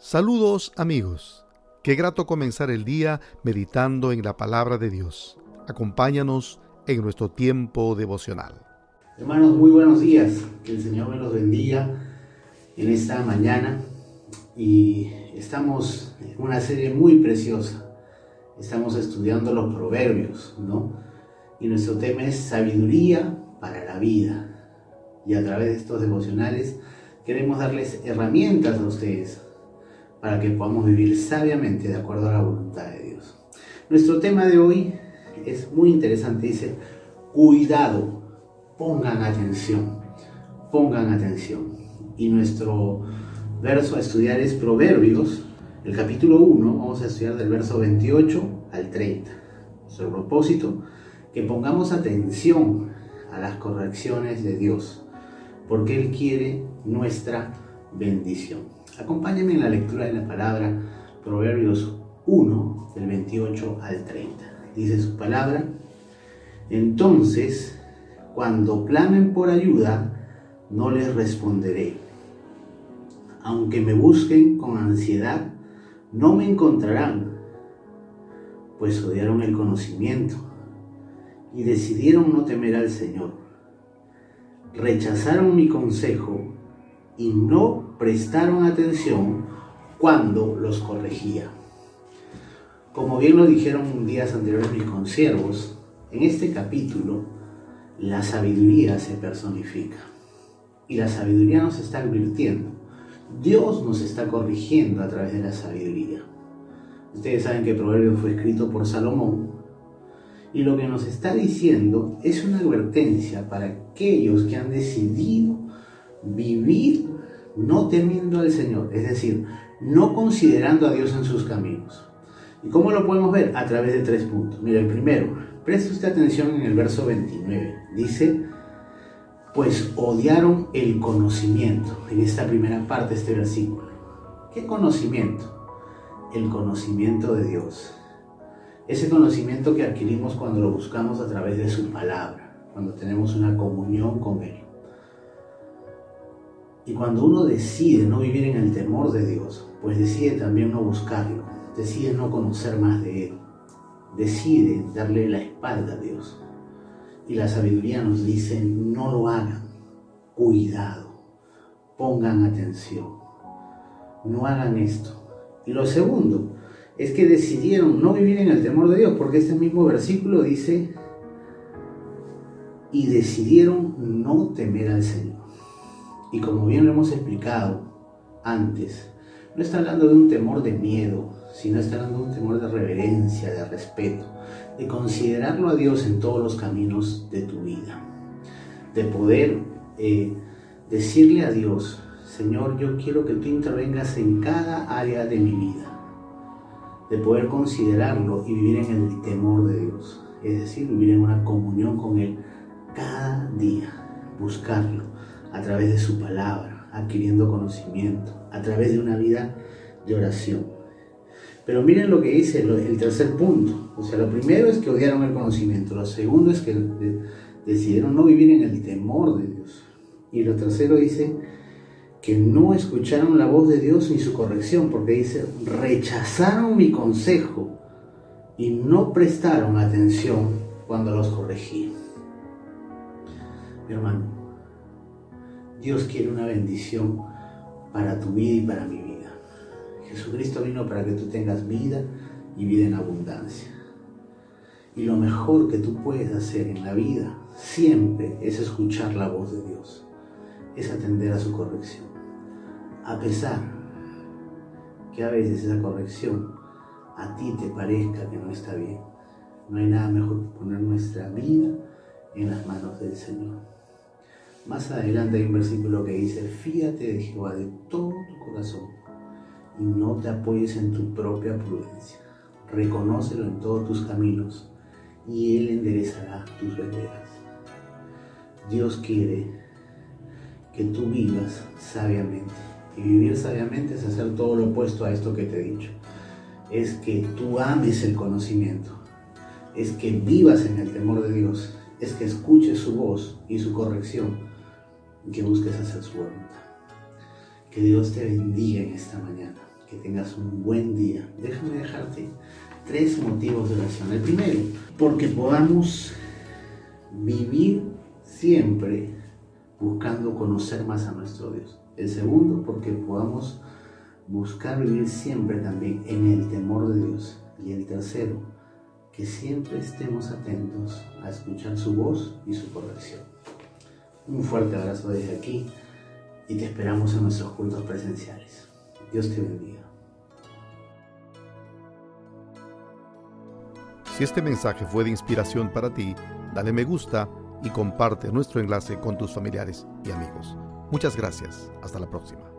Saludos amigos. Qué grato comenzar el día meditando en la palabra de Dios. Acompáñanos en nuestro tiempo devocional. Hermanos, muy buenos días. Que el Señor me los bendiga en esta mañana. Y estamos en una serie muy preciosa. Estamos estudiando los proverbios, ¿no? Y nuestro tema es sabiduría para la vida. Y a través de estos devocionales queremos darles herramientas a ustedes para que podamos vivir sabiamente de acuerdo a la voluntad de Dios. Nuestro tema de hoy es muy interesante, dice, cuidado, pongan atención, pongan atención. Y nuestro verso a estudiar es Proverbios, el capítulo 1, vamos a estudiar del verso 28 al 30. Nuestro propósito, que pongamos atención a las correcciones de Dios, porque Él quiere nuestra bendición. Acompáñenme en la lectura de la palabra Proverbios 1, del 28 al 30. Dice su palabra, entonces, cuando clamen por ayuda, no les responderé. Aunque me busquen con ansiedad, no me encontrarán, pues odiaron el conocimiento y decidieron no temer al Señor. Rechazaron mi consejo y no prestaron atención cuando los corregía. Como bien lo dijeron días anteriores mis consiervos, en este capítulo la sabiduría se personifica y la sabiduría nos está advirtiendo. Dios nos está corrigiendo a través de la sabiduría. Ustedes saben que el proverbio fue escrito por Salomón y lo que nos está diciendo es una advertencia para aquellos que han decidido vivir no temiendo al Señor, es decir, no considerando a Dios en sus caminos. ¿Y cómo lo podemos ver? A través de tres puntos. Mira, el primero, preste usted atención en el verso 29. Dice, pues odiaron el conocimiento, en esta primera parte de este versículo. ¿Qué conocimiento? El conocimiento de Dios. Ese conocimiento que adquirimos cuando lo buscamos a través de su palabra, cuando tenemos una comunión con Él. Y cuando uno decide no vivir en el temor de Dios, pues decide también no buscarlo, decide no conocer más de Él, decide darle la espalda a Dios. Y la sabiduría nos dice, no lo hagan, cuidado, pongan atención, no hagan esto. Y lo segundo es que decidieron no vivir en el temor de Dios, porque este mismo versículo dice, y decidieron no temer al Señor. Y como bien lo hemos explicado antes, no está hablando de un temor de miedo, sino está hablando de un temor de reverencia, de respeto, de considerarlo a Dios en todos los caminos de tu vida, de poder eh, decirle a Dios, Señor, yo quiero que tú intervengas en cada área de mi vida, de poder considerarlo y vivir en el temor de Dios, es decir, vivir en una comunión con Él cada día, buscarlo a través de su palabra, adquiriendo conocimiento, a través de una vida de oración. Pero miren lo que dice el tercer punto. O sea, lo primero es que odiaron el conocimiento. Lo segundo es que decidieron no vivir en el temor de Dios. Y lo tercero dice que no escucharon la voz de Dios ni su corrección, porque dice, rechazaron mi consejo y no prestaron atención cuando los corregí. Mi hermano, Dios quiere una bendición para tu vida y para mi vida. Jesucristo vino para que tú tengas vida y vida en abundancia. Y lo mejor que tú puedes hacer en la vida siempre es escuchar la voz de Dios, es atender a su corrección. A pesar que a veces esa corrección a ti te parezca que no está bien, no hay nada mejor que poner nuestra vida en las manos del Señor. Más adelante hay un versículo que dice, fíate de Jehová de todo tu corazón y no te apoyes en tu propia prudencia. Reconócelo en todos tus caminos y Él enderezará tus veredas. Dios quiere que tú vivas sabiamente. Y vivir sabiamente es hacer todo lo opuesto a esto que te he dicho. Es que tú ames el conocimiento. Es que vivas en el temor de Dios. Es que escuches su voz y su corrección que busques hacer su voluntad. Que Dios te bendiga en esta mañana. que tengas un buen día. Déjame dejarte tres motivos de oración. El primero, porque podamos vivir siempre buscando conocer más a nuestro Dios. El segundo, porque podamos buscar vivir siempre también en el temor de Dios. Y el tercero, que siempre estemos atentos a escuchar su voz y su corrección. Un fuerte abrazo desde aquí y te esperamos en nuestros cultos presenciales. Dios te bendiga. Si este mensaje fue de inspiración para ti, dale me gusta y comparte nuestro enlace con tus familiares y amigos. Muchas gracias. Hasta la próxima.